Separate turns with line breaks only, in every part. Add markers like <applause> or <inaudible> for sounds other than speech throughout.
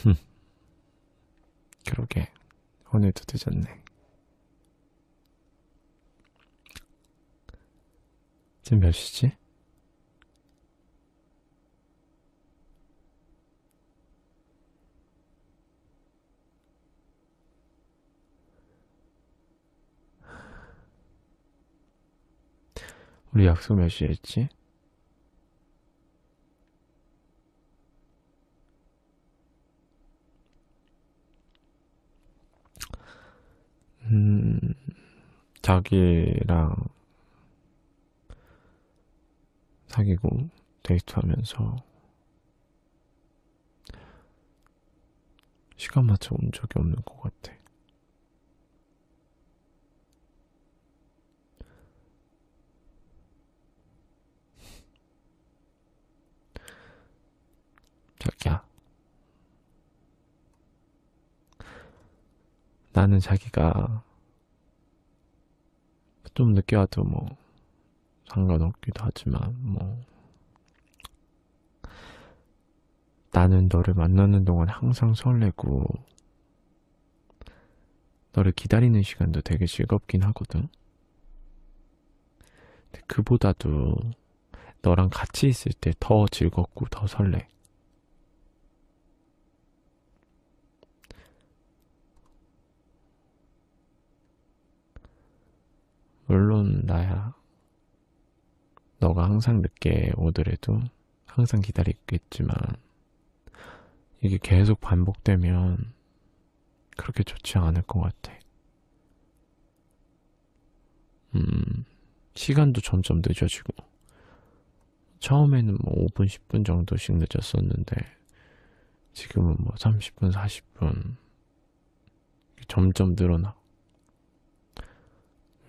<laughs> 그러게, 오늘도 늦었네. 지금 몇 시지? 우리 약속 몇 시에 했지? 자기랑 사귀고 데이트하면서 시간 맞춰 온 적이 없는 것 같아. 자기야. 나는 자기가 좀 늦게 와도 뭐 상관없기도 하지만 뭐 나는 너를 만나는 동안 항상 설레고 너를 기다리는 시간도 되게 즐겁긴 하거든. 그보다도 너랑 같이 있을 때 더 즐겁고 더 설레. 물론 나야 너가 항상 늦게 오더라도 항상 기다리겠지만 이게 계속 반복되면 그렇게 좋지 않을 것 같아. 음, 시간도 점점 늦어지고 처음에는 뭐 5분, 10분 정도씩 늦었었는데 지금은 뭐 30분, 40분 점점 늘어나.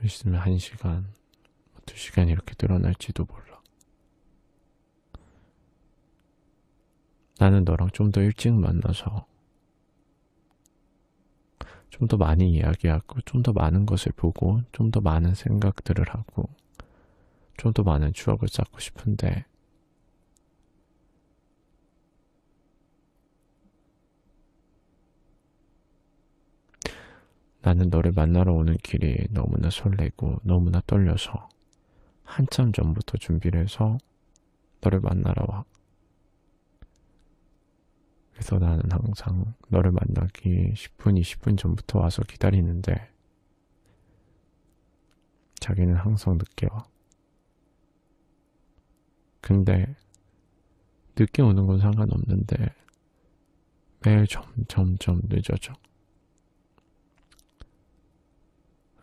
있으면 1시간, 2시간 이렇게 늘어날지도 몰라. 나는 너랑 좀 더 일찍 만나서 좀 더 많이 이야기하고 좀 더 많은 것을 보고 좀 더 많은 생각들을 하고 좀 더 많은 추억을 쌓고 싶은데 나는 너를 만나러 오는 길이 너무나 설레고 너무나 떨려서 한참 전부터 준비를 해서 너를 만나러 와. 그래서 나는 항상 너를 만나기 10분, 20분 전부터 와서 기다리는데 자기는 항상 늦게 와. 근데 늦게 오는 건 상관없는데 매일 점점점 늦어져.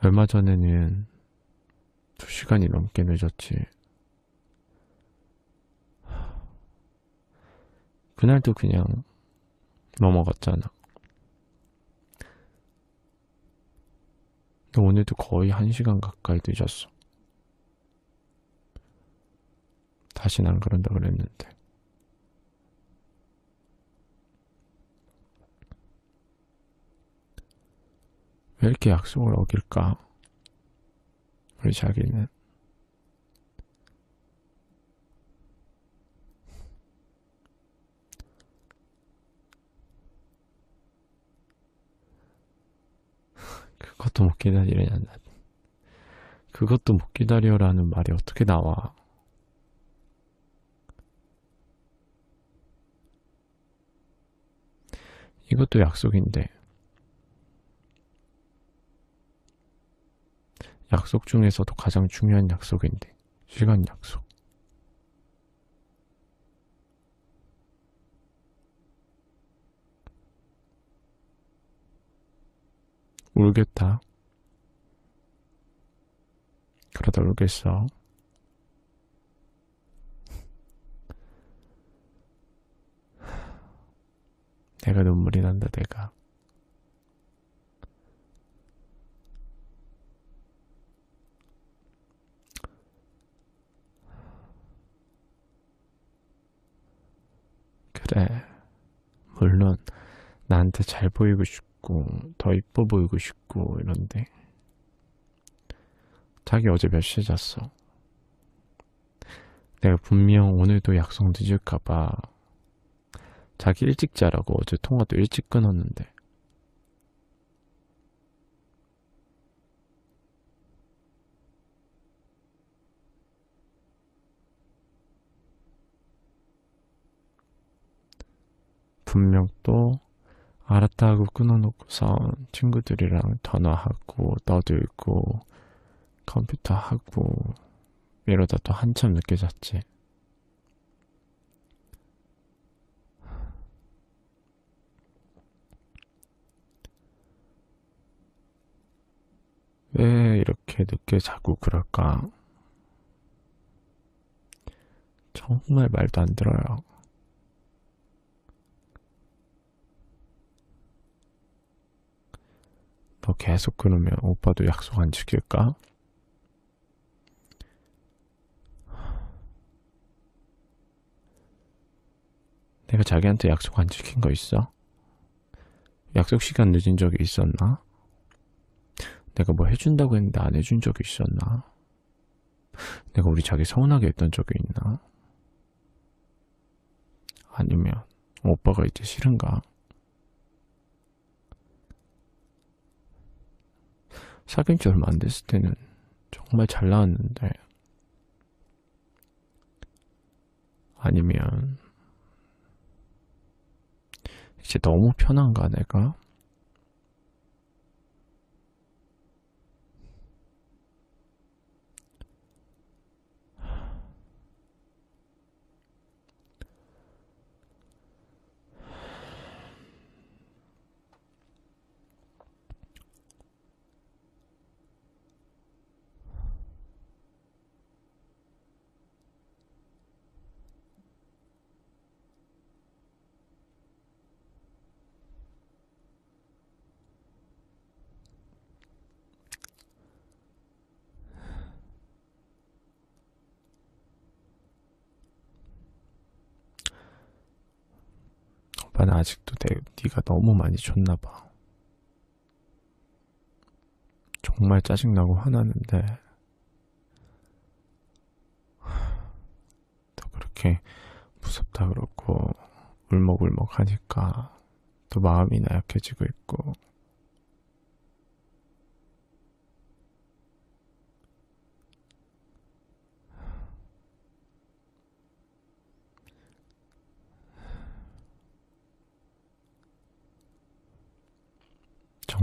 얼마 전에는 두 시간이 넘게 늦었지. 그날도 그냥 넘어갔잖아. 근데 오늘도 거의 한 시간 가까이 늦었어. 다시는 안 그런다 그랬는데. 왜 이렇게 약속을 어길까? 우리 자기는. <laughs> 그것도 못 기다리냐, 난. 그것도 못 기다려라는 말이 어떻게 나와. 이것도 약속인데. 약속 중에서도 가장 중요한 약속인데, 시간 약속. 울겠다. 그러다 울겠어. 내가 눈물이 난다, 내가. 그래. 물론, 나한테 잘 보이고 싶고, 더 이뻐 보이고 싶고, 이런데. 자기 어제 몇 시에 잤어? 내가 분명 오늘도 약속 늦을까봐 자기 일찍 자라고 어제 통화도 일찍 끊었는데. 분명 또 알았다 하고 끊어놓고선 친구들이랑 전화하고 떠들고 컴퓨터 하고 이러다 또 한참 늦게 잤지. 왜 이렇게 늦게 자고 그럴까? 정말 말도 안 들어요. 너 계속 그러면 오빠도 약속 안 지킬까? 내가 자기한테 약속 안 지킨 거 있어? 약속 시간 늦은 적이 있었나? 내가 뭐 해준다고 했는데 안 해준 적이 있었나? 내가 우리 자기 서운하게 했던 적이 있나? 아니면 오빠가 이제 싫은가? 사귄 지 얼마 안 됐을 때는 정말 잘 나왔는데 아니면 이제 너무 편한가 내가? 오빠는 아직도 내, 네가 너무 많이 줬나 봐. 정말 짜증나고 화나는데 또 그렇게 무섭다 그렇고 울먹울먹 하니까 또 마음이 나약해지고 있고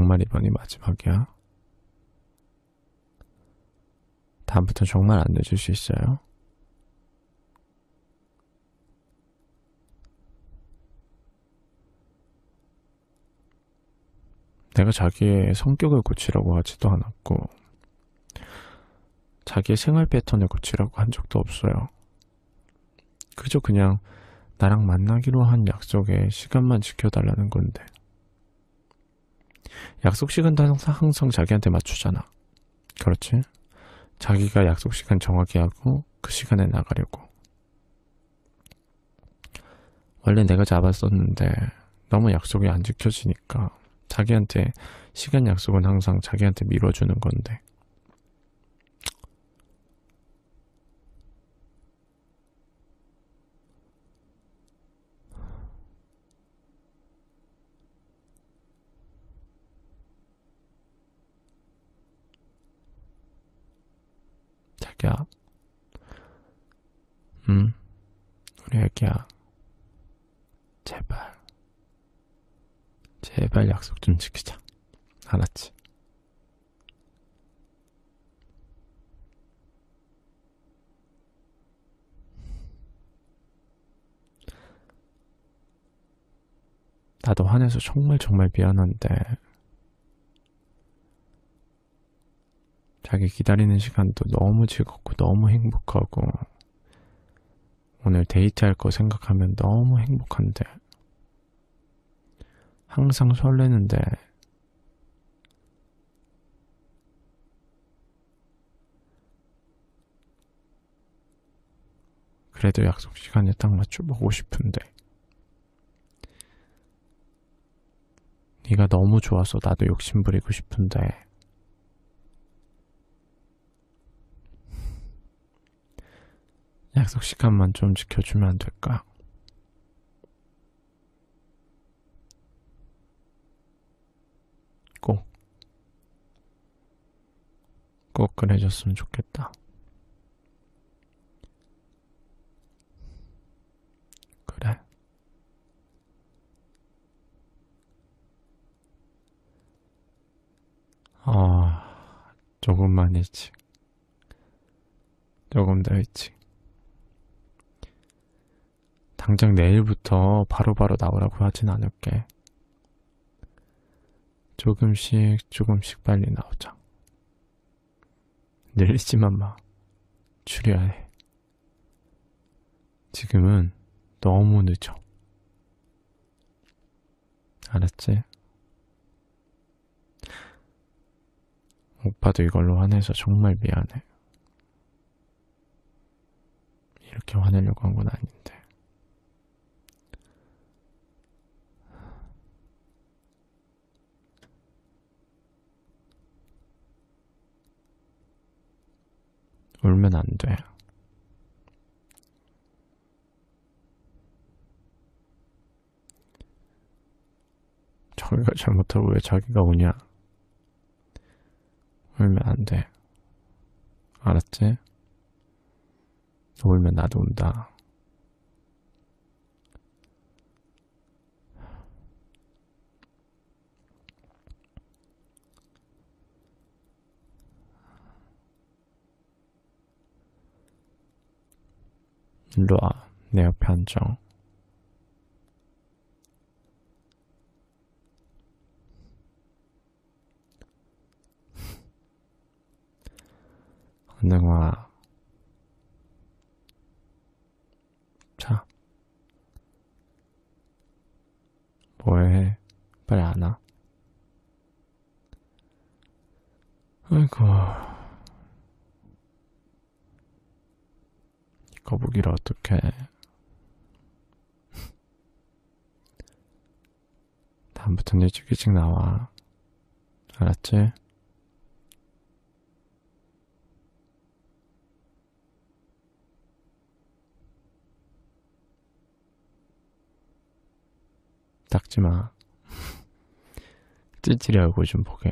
정말 이번이 마지막이야? 다음부터 정말 안 늦을 수 있어요? 내가 자기의 성격을 고치라고 하지도 않았고, 자기의 생활 패턴을 고치라고 한 적도 없어요. 그저 그냥 나랑 만나기로 한 약속에 시간만 지켜달라는 건데. 약속 시간도 항상, 항상 자기한테 맞추잖아. 그렇지? 자기가 약속 시간 정하게 하고 그 시간에 나가려고. 원래 내가 잡았었는데 너무 약속이 안 지켜지니까 자기한테 시간 약속은 항상 자기한테 밀어주는 건데. 자기야, 응, 우리 애기야, 제발, 제발 약속 좀 지키자. 알았지? 나도 화내서 정말 정말 미안한데, 자기 기다리는 시간도 너무 즐겁고 너무 행복하고, 오늘 데이트할 거 생각하면 너무 행복한데, 항상 설레는데, 그래도 약속 시간에 딱 맞춰보고 싶은데, 네가 너무 좋아서 나도 욕심 부리고 싶은데, 약속 시간만 좀 지켜주면 안 될까? 꼭. 꼭 그래줬으면 좋겠다. 그래. 아, 조금만 일찍. 조금 더 일찍. 당장 내일부터 바로바로 바로 나오라고 하진 않을게. 조금씩 조금씩 빨리 나오자. 늘리지만 마. 줄여야 해. 지금은 너무 늦어. 알았지? 오빠도 이걸로 화내서 정말 미안해. 이렇게 화내려고 한 건 아닌데. 울면 안 돼. 자기가 잘못하고 왜 자기가 우냐? 울면 안 돼. 알았지? 울면 나도 운다. 일로 와. 내 옆에 앉아. <laughs> 은행아. 자. 뭐해? 빨리 안 와. 아이고. 거북이를 어떡해. 다음부턴 일찍 일찍 나와. 알았지? 닦지 마. <laughs> 찌질이 얼굴 좀 보게.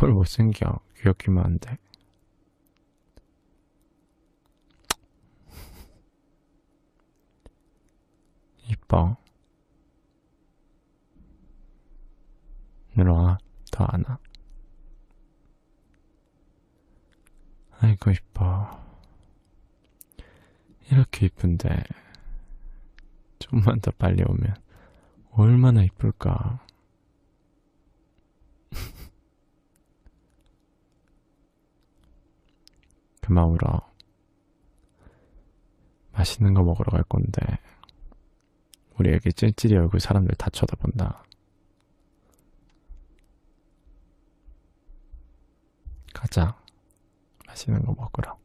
뭘 못생겨. 귀엽기만 한데. 이뻐. 일로와. 더 안아. 아이고, 이뻐. 이렇게 이쁜데. 좀만 더 빨리 오면 얼마나 이쁠까. 그만 울어. 맛있는 거 먹으러 갈 건데, 우리 애기 찔찔이 얼굴 사람들 다 쳐다본다. 가자. 맛있는 거 먹으러.